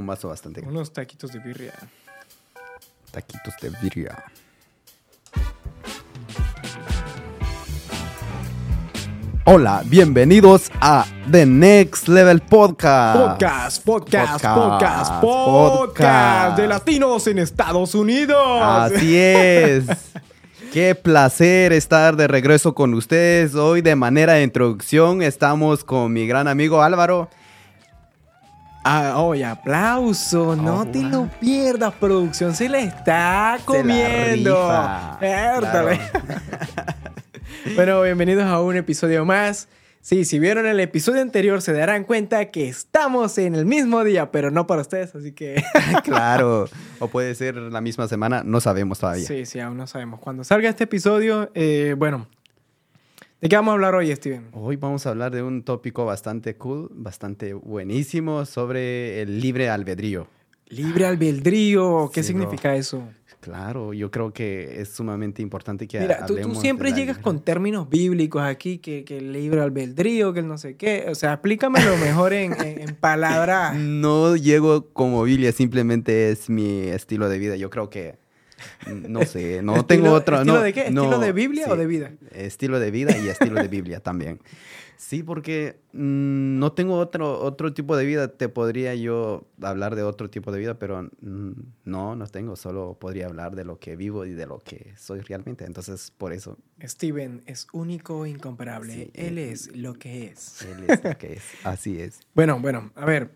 Un vaso bastante grande. Unos taquitos de birria. Taquitos de birria. Hola, bienvenidos a The Next Level Podcast. Podcast, podcast, Podcast, podcast, podcast, de latinos en Estados Unidos. Así es. Qué placer estar de regreso con ustedes. Hoy de manera de introducción estamos con mi gran amigo Álvaro. Ah, oye, aplauso, no Oh, te wow. lo pierdas, producción se le está comiendo. claro. bueno, bienvenidos a un episodio más. Sí, si vieron el episodio anterior se darán cuenta que estamos en el mismo día, pero no para ustedes, así que claro. O puede ser la misma semana, no sabemos todavía. sí, sí, aún no sabemos. Cuando salga este episodio, eh, bueno, ¿de qué vamos a hablar hoy, Steven? Hoy vamos a hablar de un tópico bastante cool, bastante buenísimo sobre el libre albedrío. Libre albedrío, ¿qué Sí, significa eso? Claro, yo creo que es sumamente importante que Mira, tú, tú hablemos de siempre llegas libre- con términos bíblicos aquí, que, que el libre albedrío, que el no sé qué. O sea, explícamelo mejor en, en, en palabras. No llego como Biblia, simplemente es mi estilo de vida. Yo creo que, no sé, no tengo otro... ¿estilo no, de qué? no, ¿Estilo de Biblia o de vida? Estilo de vida y estilo de Biblia también. Sí, porque mm, no tengo otro, otro tipo de vida. Te podría yo hablar de otro tipo de vida, pero mm, no, no tengo. Solo podría hablar de lo que vivo y de lo que soy realmente. Entonces, por eso, Steven es único e incomparable. Sí, Él eh, es lo que es. él es lo que es. Así es. Bueno, bueno, a ver,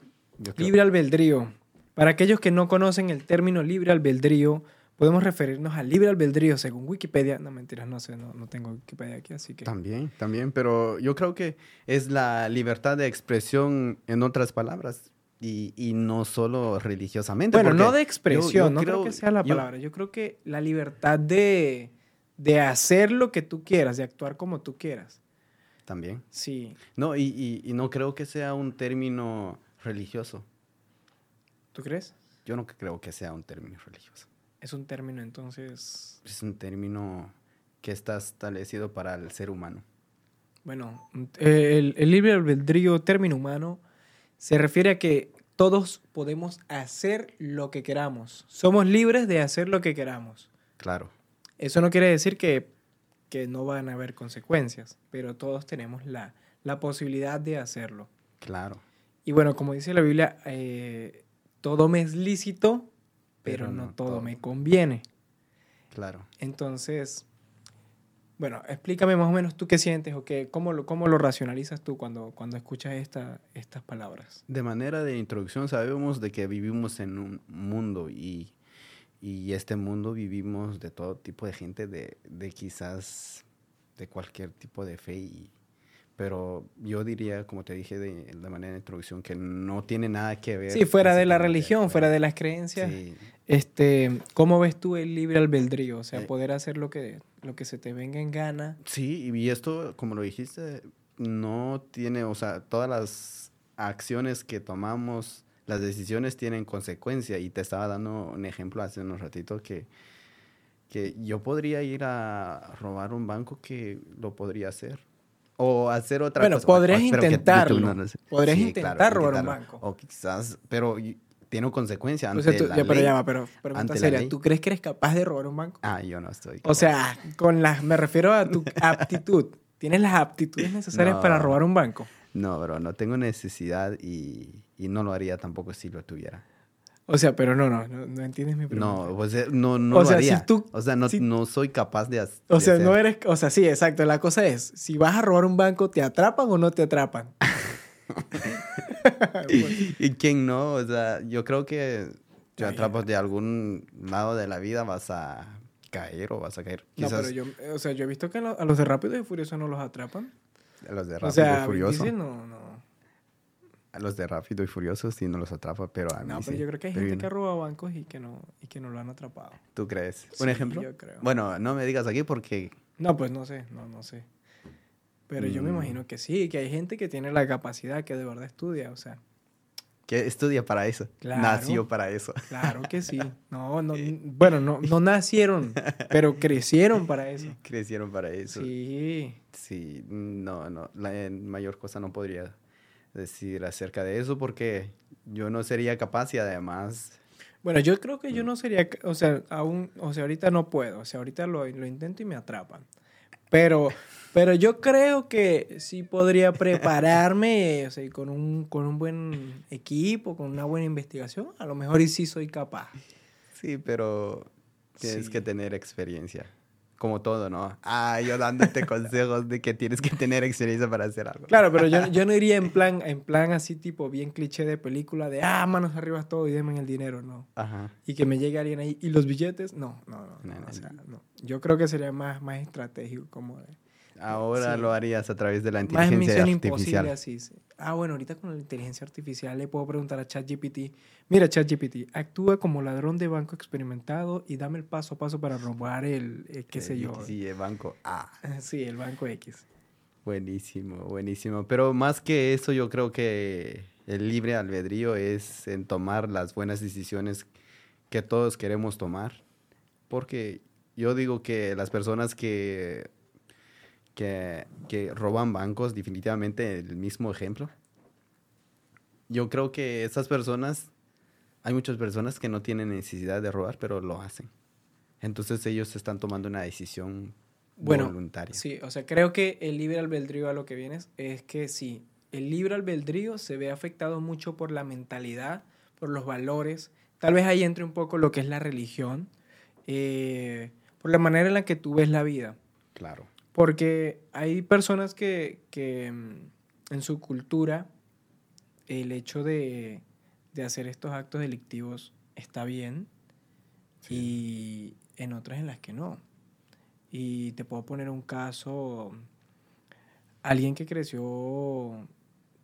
libre albedrío. Para aquellos que no conocen el término libre albedrío, podemos referirnos al libre albedrío según Wikipedia. No, mentiras, no sé, no, no tengo Wikipedia aquí, así que... También, también, pero yo creo que es la libertad de expresión en otras palabras y, y no solo religiosamente. Bueno, no de expresión, yo no creo, que sea la yo- palabra. Yo creo que la libertad de, de hacer lo que tú quieras, de actuar como tú quieras. También. Sí. No, y, y- y no creo que sea un término religioso. ¿Tú crees? Yo no creo que sea un término religioso. Es un término, entonces... Es un término que está establecido para el ser humano. Bueno, eh, el, el libre albedrío, término humano, se refiere a que todos podemos hacer lo que queramos. Somos libres de hacer lo que queramos. Claro. Eso no quiere decir que, que no van a haber consecuencias, pero todos tenemos la, la posibilidad de hacerlo. Claro. Y bueno, como dice la Biblia, eh, todo me es lícito, pero, no, todo, me conviene. Claro. Entonces, bueno, explícame más o menos tú qué sientes o qué, cómo, lo, cómo lo racionalizas tú cuando, cuando escuchas esta, estas palabras. De manera de introducción, sabemos de que vivimos en un mundo y, y este mundo vivimos de todo tipo de gente, de, de quizás de cualquier tipo de fe. y- pero yo diría, como te dije de, de manera de introducción, que no tiene nada que ver. Sí, fuera de la religión, fuera de las creencias. Sí, Este, ¿Cómo ves tú el libre albedrío? O sea, Eh. poder hacer lo que, lo que se te venga en gana. Sí, y esto, como lo dijiste, no tiene, o sea, todas las acciones que tomamos, las decisiones tienen consecuencia. Y te estaba dando un ejemplo hace unos ratitos que, que yo podría ir a robar un banco que lo podría hacer. O hacer otra Bueno, cosa. podrías Espero que intentarlo. No sé. Podrías intentar robar un banco. O quizás, pero tiene consecuencia O ante sea, tú- la ya, pero ley. ya va, pero pregunta seria. ¿tú crees que eres capaz de robar un banco? Ah, yo no estoy. O sea, con las, me refiero a tu aptitud. ¿Tienes las aptitudes necesarias No. para robar un banco? No, bro, no tengo necesidad y, y no lo haría tampoco si lo tuviera. O sea, pero no, no, no, no entiendes mi pregunta. No, o sea, no, no O lo si haría. tú- o sea, no, si- no soy capaz de, hacer. O sea, no eres, o sea, sí, exacto. La cosa es, si vas a robar un banco, ¿te atrapan o no te atrapan? ¿Y quién no? O sea, yo creo que te atrapas de algún lado de la vida, vas a caer o vas a caer. No, Quizás pero yo, o sea, yo he visto que a lo- a los de Rápido y Furioso no los atrapan. a los de O Rápido sea, y Furioso. dicen, no, no. A los de Rápido y Furioso sí no los atrapa, pero a mí No, pero sí. yo creo que hay Pero gente que robado bancos y que no, y que no lo han atrapado. ¿Tú crees? Sí, ¿Un ejemplo? yo creo. Bueno, no me digas aquí porque... No, pues no sé, no, no sé. Pero yo me Mm. imagino que sí, que hay gente que tiene la capacidad, que de verdad estudia, o sea, que estudia para eso. Claro. Nació para eso. claro que sí. No, no, bueno, no, no nacieron, pero crecieron para eso. Crecieron para eso. Sí. Sí, no, no, la en mayor cosa no podría decir acerca de eso porque yo no sería capaz y además... Bueno, yo creo que yo no sería, o sea, aún, o sea, ahorita no puedo, o sea, ahorita lo, lo intento y me atrapan. Pero, pero yo creo que sí podría prepararme, o sea, con un, con un buen equipo, con una buena investigación, a lo mejor y sí soy capaz. Sí, pero tienes Sí. que tener experiencia. Como todo, ¿no? Ah, yo dándote consejos de que tienes que tener experiencia para hacer algo. Claro, pero yo, yo no iría en plan, en plan así tipo bien cliché de película de, ah, manos arriba todo y denme el dinero, no. Ajá. Y que me llegue alguien ahí. ¿Y los billetes? No, no, no. no, No, no, o sea. Yo creo que sería más, más estratégico como de... Ahora Sí. lo harías a través de la inteligencia artificial. imposible así. sí. Ah, bueno, ahorita con la inteligencia artificial le puedo preguntar a ChatGPT. Mira, ChatGPT, actúa como ladrón de banco experimentado y dame el paso a paso para robar el, eh, qué sé yo. Sí, el banco. Ah, Sí, el banco X. buenísimo, buenísimo. Pero más que eso, yo creo que el libre albedrío es en tomar las buenas decisiones que todos queremos tomar. Porque yo digo que las personas que, que, que roban bancos, definitivamente el mismo ejemplo. Yo creo que esas personas, hay muchas personas que no tienen necesidad de robar, pero lo hacen. Entonces ellos están tomando una decisión Bueno, voluntaria. Sí, o sea, creo que el libre albedrío a lo que vienes es que sí, el libre albedrío se ve afectado mucho por la mentalidad, por los valores. Tal vez ahí entre un poco lo que es la religión, eh, por la manera en la que tú ves la vida. Claro. Porque hay personas que, que, mm, en su cultura el hecho de, de hacer estos actos delictivos está bien y en otras en las que no. Y te puedo poner un caso, alguien que creció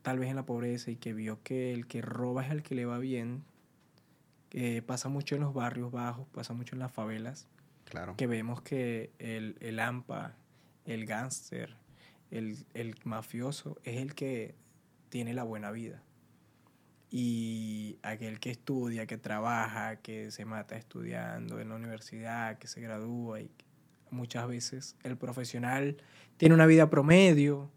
tal vez en la pobreza y que vio que el que roba es el que le va bien, que pasa mucho en los barrios bajos, pasa mucho en las favelas, Claro. que vemos que el, el AMPA, el gángster, el, el mafioso es el que tiene la buena vida. Y aquel que estudia, que trabaja, que se mata estudiando en la universidad, que se gradúa y muchas veces el profesional tiene una vida promedio,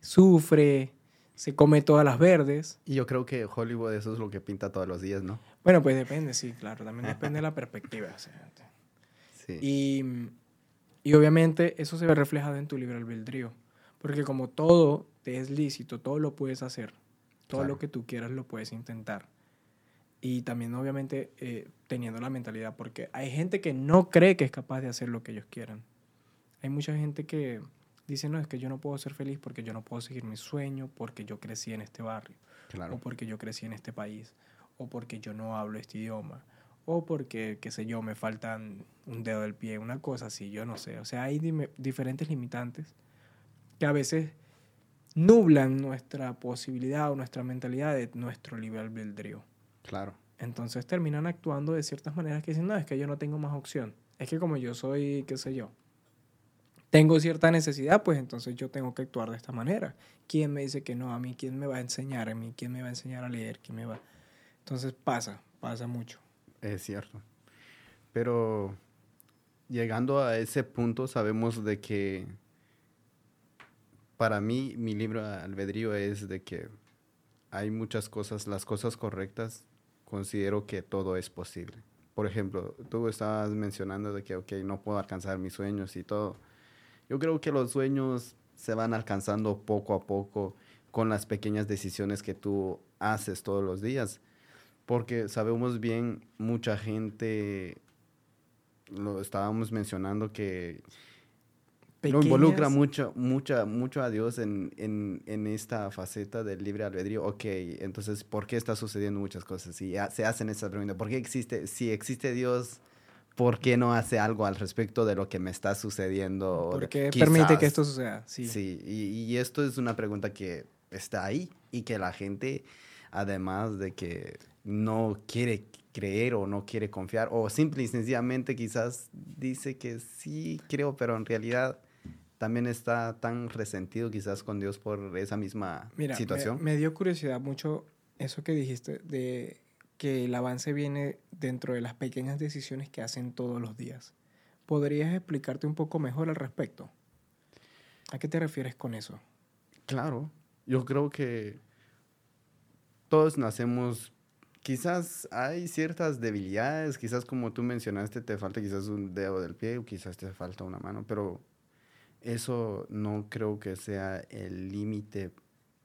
sufre, se come todas las verdes. Y yo creo que Hollywood eso es lo que pinta todos los días, ¿no? Bueno, pues depende, sí, claro, también depende de la perspectiva. o sea, Sí. Y, y obviamente eso se ve reflejado en tu libre albedrío. Porque como todo te es lícito, todo lo puedes hacer. Todo Claro. lo que tú quieras lo puedes intentar. Y también obviamente eh, teniendo la mentalidad, porque hay gente que no cree que es capaz de hacer lo que ellos quieran. Hay mucha gente que dice, no, es que yo no puedo ser feliz porque yo no puedo seguir mi sueño, porque yo crecí en este barrio claro. o porque yo crecí en este país, o porque yo no hablo este idioma, o porque, qué sé yo, me faltan un dedo del pie, una cosa así, yo no sé. O sea, hay diferentes limitantes que a veces nublan nuestra posibilidad o nuestra mentalidad de nuestro libre albedrío. Claro. Entonces terminan actuando de ciertas maneras que dicen, no, es que yo no tengo más opción. Es que como yo soy, qué sé yo, tengo cierta necesidad, pues entonces yo tengo que actuar de esta manera. ¿Quién me dice que no? A mí, ¿quién me va a enseñar a mí? ¿Quién me va a enseñar a leer? ¿Quién me va? Entonces pasa, pasa mucho. Es cierto. Pero llegando a ese punto, sabemos de que para mí mi libro albedrío es de que hay muchas cosas, las cosas correctas, considero que todo es posible. Por ejemplo, tú estabas mencionando de que, ok, no puedo alcanzar mis sueños y todo. Yo creo que los sueños se van alcanzando poco a poco con las pequeñas decisiones que tú haces todos los días. Porque sabemos bien, mucha gente, lo estábamos mencionando, que lo involucra Pequeñas- mucho, mucha, mucho a Dios en, en, en esta faceta del libre albedrío. Ok, entonces, ¿por qué está sucediendo muchas cosas? Y se hacen esa pregunta, ¿por qué existe, si existe Dios, ¿por qué no hace algo al respecto de lo que me está sucediendo? Porque permite que quizás- esto suceda. Sí. Sí, y, y esto es una pregunta que está ahí y que la gente, además de que no quiere creer o no quiere confiar, o simple y sencillamente quizás dice que sí creo, pero en realidad también está tan resentido quizás con Dios por esa misma Mira, me- situación. Me, dio curiosidad mucho eso que dijiste de que el avance viene dentro de las pequeñas decisiones que hacen todos los días. ¿Podrías explicarte un poco mejor al respecto? ¿A qué te refieres con eso? Claro, yo creo que todos nacemos, quizás hay ciertas debilidades, quizás como tú mencionaste, te falta quizás un dedo del pie o quizás te falta una mano, pero eso no creo que sea el límite.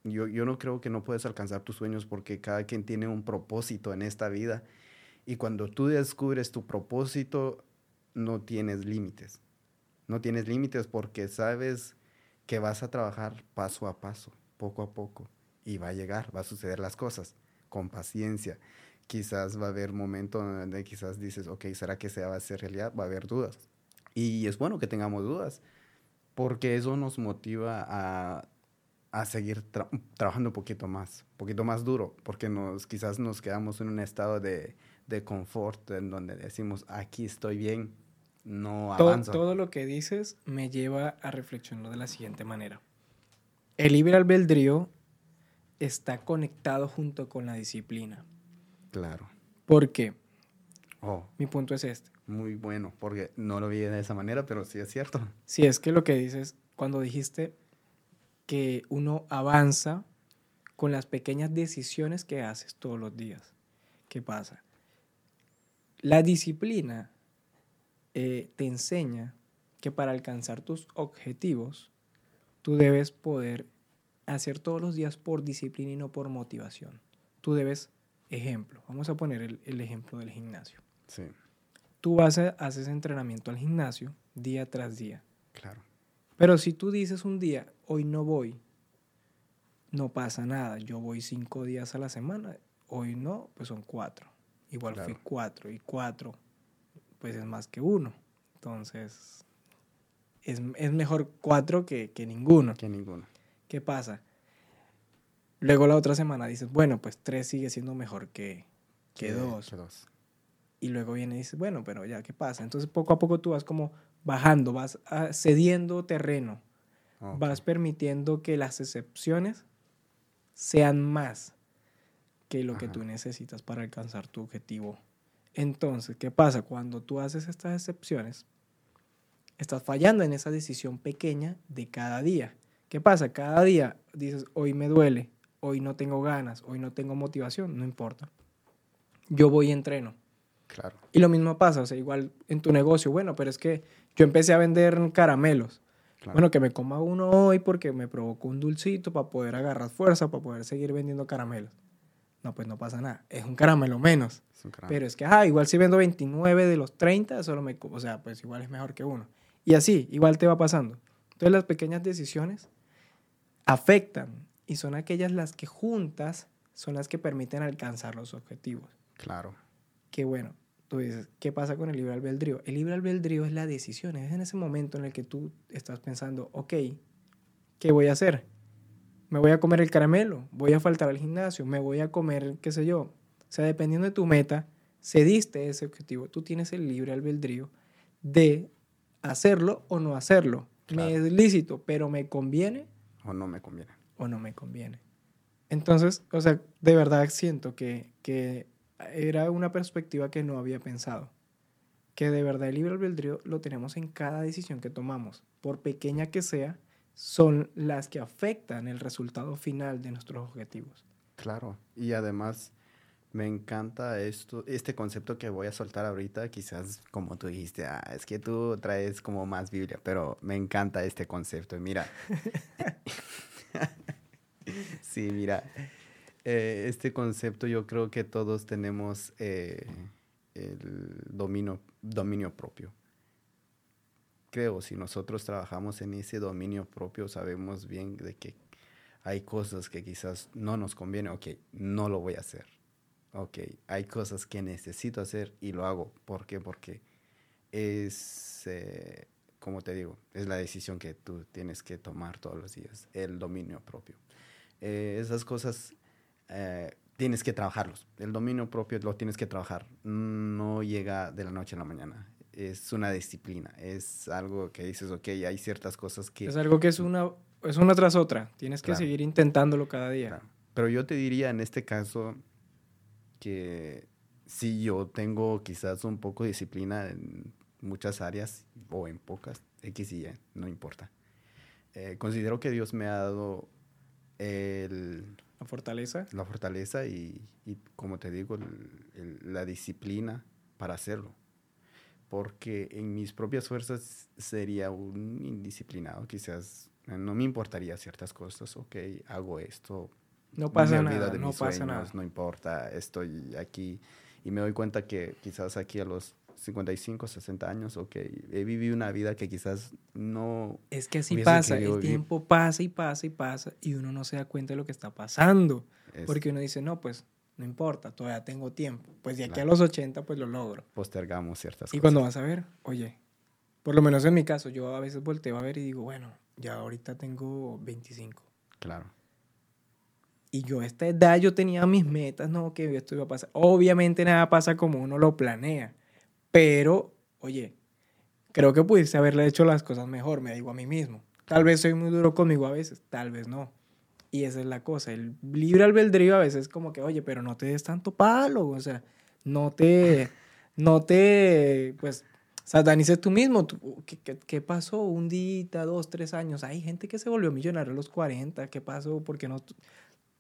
Yo, yo no creo que no puedes alcanzar tus sueños porque cada quien tiene un propósito en esta vida y cuando tú descubres tu propósito, no tienes límites. No tienes límites porque sabes que vas a trabajar paso a paso, poco a poco, y va a llegar, va a suceder las cosas con paciencia. Quizás va a haber momentos donde quizás dices, ok, ¿será que se va a hacer realidad? Va a haber dudas. Y es bueno que tengamos dudas, porque eso nos motiva a, a seguir trabajando un poquito más, un poquito más duro, porque nos, quizás nos quedamos en un estado de, de confort en donde decimos, aquí estoy bien, no avanzo. Todo, todo lo que dices me lleva a reflexionar de la siguiente manera. El libre albedrío está conectado junto con la disciplina. Claro. ¿Por qué? Oh, Mi punto es este. Muy bueno, porque no lo vi de esa manera, pero sí es cierto. Sí, es que lo que dices, cuando dijiste que uno avanza con las pequeñas decisiones que haces todos los días. ¿Qué pasa? La disciplina eh, te enseña que para alcanzar tus objetivos, tú debes poder hacer todos los días por disciplina y no por motivación. Tú debes, ejemplo, vamos a poner el, ejemplo del gimnasio. Sí. Tú vas a, haces entrenamiento al gimnasio día tras día. Claro. Pero si tú dices un día, hoy no voy, no pasa nada. Yo voy cinco días a la semana, hoy no, pues son cuatro. Igual fui cuatro y cuatro, pues es más que uno. Entonces, es, mejor cuatro que, ninguno. Que ninguno. ¿Qué pasa? Luego la otra semana dices, bueno, pues tres sigue siendo mejor que, que, dos. Y luego viene y dices, bueno, pero ya, ¿qué pasa? Entonces poco a poco tú vas como bajando, vas ah, cediendo terreno, vas permitiendo que las excepciones sean más que lo que tú necesitas para alcanzar tu objetivo. Entonces, ¿qué pasa? Cuando tú haces estas excepciones, estás fallando en esa decisión pequeña de cada día. ¿Qué pasa? Cada día dices, hoy me duele, hoy no tengo ganas, hoy no tengo motivación, no importa. Yo voy y entreno. Claro. Y lo mismo pasa, o sea, igual en tu negocio, bueno, pero es que yo empecé a vender caramelos. Bueno, que me coma uno hoy porque me provocó un dulcito para poder agarrar fuerza, para poder seguir vendiendo caramelos. No, pues no pasa nada. Es un caramelo menos. Pero es que, ah, igual si vendo 29 de los 30, solo me... O sea, pues igual es mejor que uno. Y así, igual te va pasando. Entonces las pequeñas decisiones afectan y son aquellas las que juntas son las que permiten alcanzar los objetivos. Claro. Qué bueno. Tú dices, ¿qué pasa con el libre albedrío? El libre albedrío es la decisión, es en ese momento en el que tú estás pensando, ok, ¿qué voy a hacer? me voy a comer el caramelo, voy a faltar al gimnasio, me voy a comer, qué sé yo. O sea, dependiendo de tu meta, cediste ese objetivo. Tú tienes el libre albedrío de hacerlo o no hacerlo. Me es lícito, pero me conviene. O no me conviene. O no me conviene. Entonces, o sea, de verdad siento que, que era una perspectiva que no había pensado. Que de verdad el libre albedrío lo tenemos en cada decisión que tomamos, por pequeña que sea, son las que afectan el resultado final de nuestros objetivos. Claro, y además me encanta esto, este concepto que voy a soltar ahorita, quizás como tú dijiste, ah, es que tú traes como más Biblia, pero me encanta este concepto. Mira, sí, mira, eh, este concepto yo creo que todos tenemos eh, el dominio, dominio propio creo, si nosotros trabajamos en ese dominio propio, sabemos bien de que hay cosas que quizás no nos conviene, ok, no lo voy a hacer. Ok, hay cosas que necesito hacer y lo hago. ¿Por qué? Porque es, eh, como te digo, es la decisión que tú tienes que tomar todos los días, el dominio propio. Eh, esas cosas eh, tienes que trabajarlos. El dominio propio lo tienes que trabajar. No llega de la noche a la mañana es una disciplina, es algo que dices, ok, hay ciertas cosas que... Es algo que es una, es una tras otra, tienes que seguir intentándolo cada día. Pero yo te diría en este caso que si yo tengo quizás un poco de disciplina en muchas áreas o en pocas, X y Y, no importa. Eh, considero que Dios me ha dado el, La fortaleza. La fortaleza y, y como te digo, la disciplina para hacerlo. Porque en mis propias fuerzas sería un indisciplinado, quizás no me importaría ciertas cosas, ok, hago esto. No pasa nada, no pasa nada. No importa, estoy aquí y me doy cuenta que quizás aquí a los 55, 60 años, ok, he vivido una vida que quizás no... Es que así pasa, el tiempo pasa y pasa y pasa y uno no se da cuenta de lo que está pasando. Porque uno dice, no, pues no importa, todavía tengo tiempo. Pues de aquí a los 80, pues lo logro. Postergamos ciertas cosas. Y cuando vas a ver, oye, por lo menos en mi caso, yo a veces volteo a ver y digo, bueno, ya ahorita tengo 25. Claro. Y yo a esta edad yo tenía mis metas, no, que esto iba a pasar. Obviamente nada pasa como uno lo planea. Pero, oye, creo que pudiese haberle hecho las cosas mejor, me digo a mí mismo. Tal vez soy muy duro conmigo a veces, tal vez no. Y esa es la cosa. El libre albedrío a veces es como que, oye, pero no te des tanto palo. O sea, no te, no te, pues, satanices tú mismo. ¿qué, qué, pasó? Un día, dos, tres años. Hay gente que se volvió millonario a los 40. ¿Qué pasó? Porque no?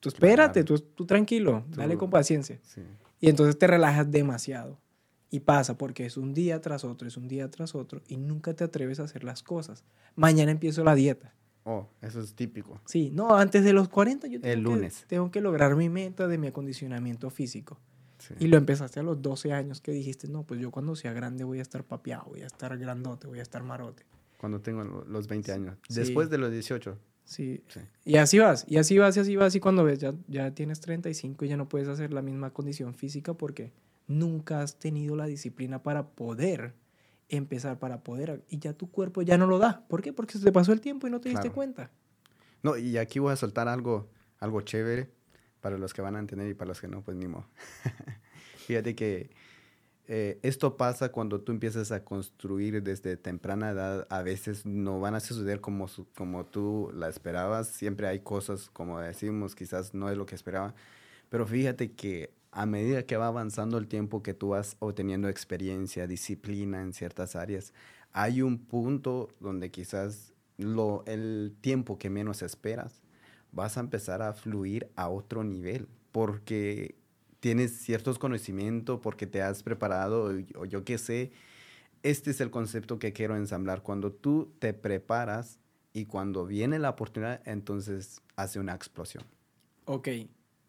Tú, espérate, tú, tú, tranquilo, dale con paciencia. Y entonces te relajas demasiado. Y pasa porque es un día tras otro, es un día tras otro y nunca te atreves a hacer las cosas. Mañana empiezo la dieta. Oh, eso es típico. Sí, no, antes de los 40 yo tengo, El lunes. Que, tengo que lograr mi meta de mi acondicionamiento físico. Y lo empezaste a los 12 años que dijiste, no, pues yo cuando sea grande voy a estar papeado, voy a estar grandote, voy a estar marote. Cuando tengo los 20 años. Después de los 18. Sí. sí. Y así vas, y así vas, y así vas, y cuando ves, ya, ya tienes 35 y ya no puedes hacer la misma condición física porque nunca has tenido la disciplina para poder empezar, para poder, y ya tu cuerpo ya no lo da. ¿Por qué? Porque se te pasó el tiempo y no te diste cuenta. No, y aquí voy a soltar algo, algo chévere para los que van a entender y para los que no, pues ni modo. Fíjate que eh, esto pasa cuando tú empiezas a construir desde temprana edad. A veces no van a suceder como, como tú la esperabas. Siempre hay cosas, como decimos, quizás no es lo que esperaba. Pero fíjate que a medida que va avanzando el tiempo que tú vas obteniendo experiencia, disciplina en ciertas áreas, hay un punto donde quizás lo, el tiempo que menos esperas, vas a empezar a fluir a otro nivel, porque tienes ciertos conocimientos, porque te has preparado, o yo qué sé. Este es el concepto que quiero ensamblar. Cuando tú te preparas y cuando viene la oportunidad, entonces hace una explosión. Ok,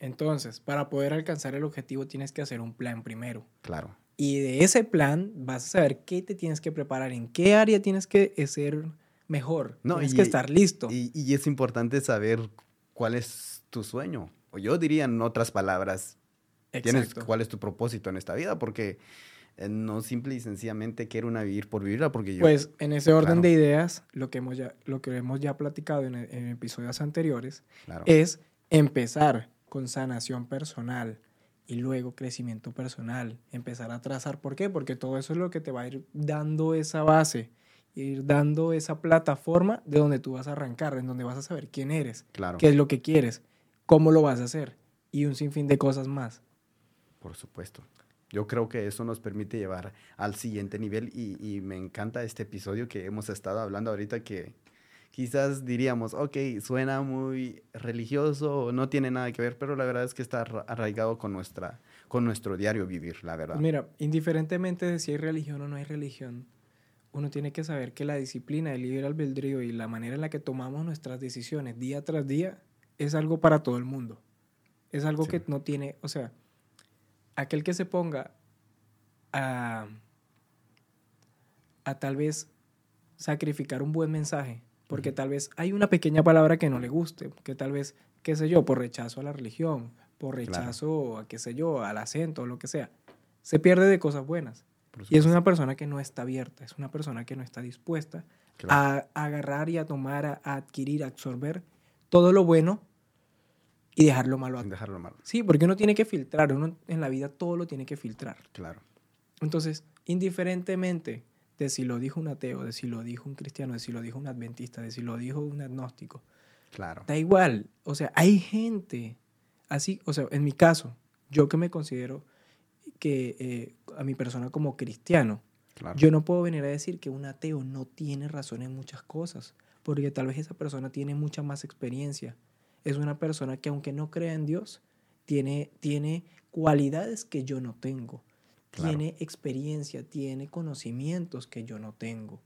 entonces, para poder alcanzar el objetivo tienes que hacer un plan primero. Claro. Y de ese plan vas a saber qué te tienes que preparar, en qué área tienes que ser mejor. No, tienes que estar listo. Y, es importante saber cuál es tu sueño. O yo diría en otras palabras, tienes, cuál es tu propósito en esta vida, porque eh, no simple y sencillamente quiero una vivir por vivirla, porque yo... Pues en ese orden de ideas, lo que hemos ya, lo que hemos ya platicado en, en episodios anteriores es empezar con sanación personal y luego crecimiento personal, empezar a trazar. ¿Por qué? Porque todo eso es lo que te va a ir dando esa base, ir dando esa plataforma de donde tú vas a arrancar, en donde vas a saber quién eres, claro. qué es lo que quieres, cómo lo vas a hacer y un sinfín de cosas más. Por supuesto. Yo creo que eso nos permite llevar al siguiente nivel y, y me encanta este episodio que hemos estado hablando ahorita que quizás diríamos, ok, suena muy religioso, no tiene nada que ver, pero la verdad es que está arraigado con, nuestra, con nuestro diario vivir, la verdad. Mira, indiferentemente de si hay religión o no hay religión, uno tiene que saber que la disciplina, el libre albedrío y la manera en la que tomamos nuestras decisiones día tras día es algo para todo el mundo. Es algo que no tiene, o sea, aquel que se ponga a, a tal vez sacrificar un buen mensaje porque tal vez hay una pequeña palabra que no le guste, que tal vez, qué sé yo, por rechazo a la religión, por rechazo a qué sé yo, al acento o lo que sea, se pierde de cosas buenas. Y es una persona que no está abierta, es una persona que no está dispuesta a, agarrar y a tomar, a, adquirir, a absorber todo lo bueno y dejarlo malo. dejarlo malo. Sí, porque uno tiene que filtrar, uno en la vida todo lo tiene que filtrar. Claro. Entonces, indiferentemente de si lo dijo un ateo, de si lo dijo un cristiano, de si lo dijo un adventista, de si lo dijo un agnóstico. Claro. Da igual. O sea, hay gente así, o sea, en mi caso, yo que me considero que eh, a mi persona como cristiano, yo no puedo venir a decir que un ateo no tiene razón en muchas cosas, porque tal vez esa persona tiene mucha más experiencia. Es una persona que aunque no crea en Dios, tiene, tiene cualidades que yo no tengo. Tiene experiencia, tiene conocimientos que yo no tengo.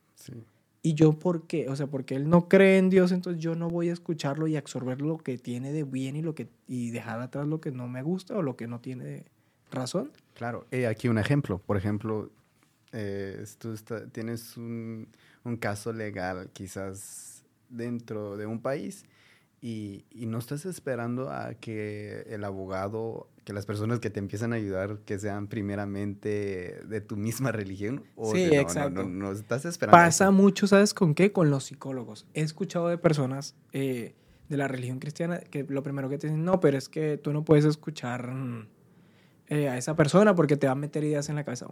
Y yo, ¿por qué? O sea, porque él no cree en Dios, entonces yo no voy a escucharlo y absorber lo que tiene de bien y, lo que, y dejar atrás lo que no me gusta o lo que no tiene razón. Claro, eh, aquí un ejemplo. Por ejemplo, eh, tú tienes un, un, caso legal quizás dentro de un país y, y, no estás esperando a que el abogado, que las personas que te empiezan a ayudar, que sean primeramente de tu misma religión. O sí, no, exacto. No, estás esperando. Pasa mucho, ¿sabes con qué? Con los psicólogos. He escuchado de personas eh, de la religión cristiana que lo primero que te dicen, no, pero es que tú no puedes escuchar eh, a esa persona porque te va a meter ideas en la cabeza.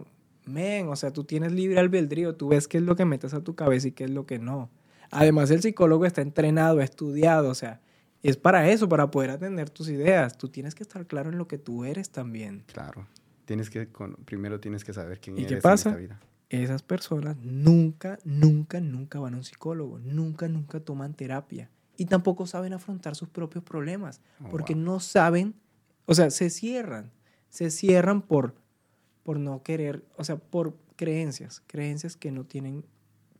Men, o sea, tú tienes libre albedrío, tú ves qué es lo que metes a tu cabeza y qué es lo que no. Además, el psicólogo está entrenado, estudiado, o sea, es para eso, para poder atender tus ideas. Tú tienes que estar claro en lo que tú eres también. Claro. Tienes que, primero tienes que saber quién ¿Y eres qué pasa? en esta vida. Esas personas nunca, nunca, nunca van a un psicólogo. Nunca, nunca toman terapia. Y tampoco saben afrontar sus propios problemas. Oh, porque wow. no saben, o sea, se cierran. Se cierran por, por no querer, o sea, por creencias. Creencias que no tienen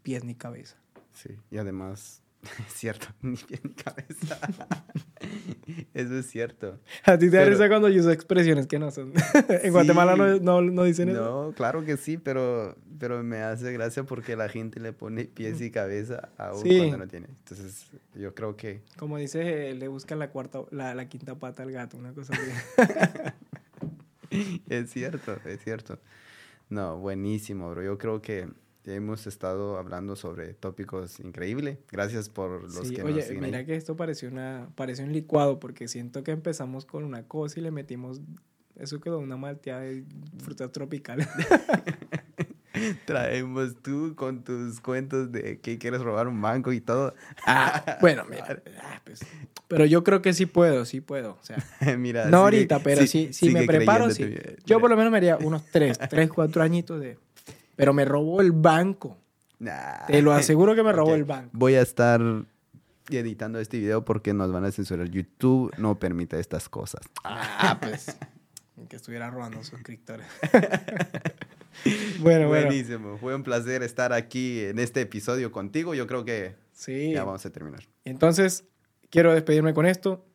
pies ni cabeza. Sí, y además, es cierto, ni pie ni cabeza. Eso es cierto. A ti te da risa cuando yo uso expresiones que no son. en Guatemala no, no, no dicen eso. No, claro que sí, pero, pero me hace gracia porque la gente le pone pies y cabeza aún Sí. cuando no tiene. Entonces, yo creo que Como dice, eh, le buscan la cuarta, la, la quinta pata al gato, una cosa así. es cierto, es cierto. No, buenísimo, bro. Yo creo que hemos estado hablando sobre tópicos increíbles. Gracias por los Sí, que oye, nos siguen ahí. mira que esto pareció una pareció un licuado porque siento que empezamos con una cosa y le metimos eso quedó una malteada de frutas tropicales. Traemos tú con tus cuentos de que quieres robar un banco y todo. Ah, bueno, mira, ah, pues, pero yo creo que sí puedo, sí puedo, o sea, Mira, no sigue- ahorita, pero sí, si me sigue preparo, sí. Yo por lo menos me haría unos tres, tres, cuatro añitos de, pero me robó el banco, Nah. te lo aseguro que me robó el banco. Voy a estar editando este video porque nos van a censurar. YouTube no permite estas cosas. Ah, pues. Que estuviera robando suscriptores. bueno, bueno. Buenísimo. Fue un placer estar aquí en este episodio contigo. Yo creo que Sí. ya vamos a terminar. Entonces, quiero despedirme con esto.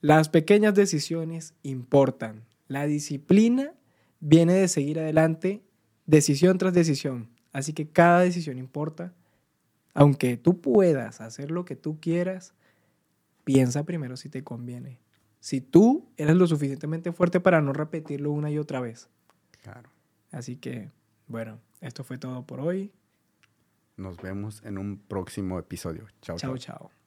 Las pequeñas decisiones importan. La disciplina viene de seguir adelante, decisión tras decisión. Así que cada decisión importa. Aunque tú puedas hacer lo que tú quieras, piensa primero si te conviene. Si tú eres lo suficientemente fuerte para no repetirlo una y otra vez. Claro. Así que, bueno, esto fue todo por hoy. Nos vemos en un próximo episodio. Chao, chao. Chao, chao.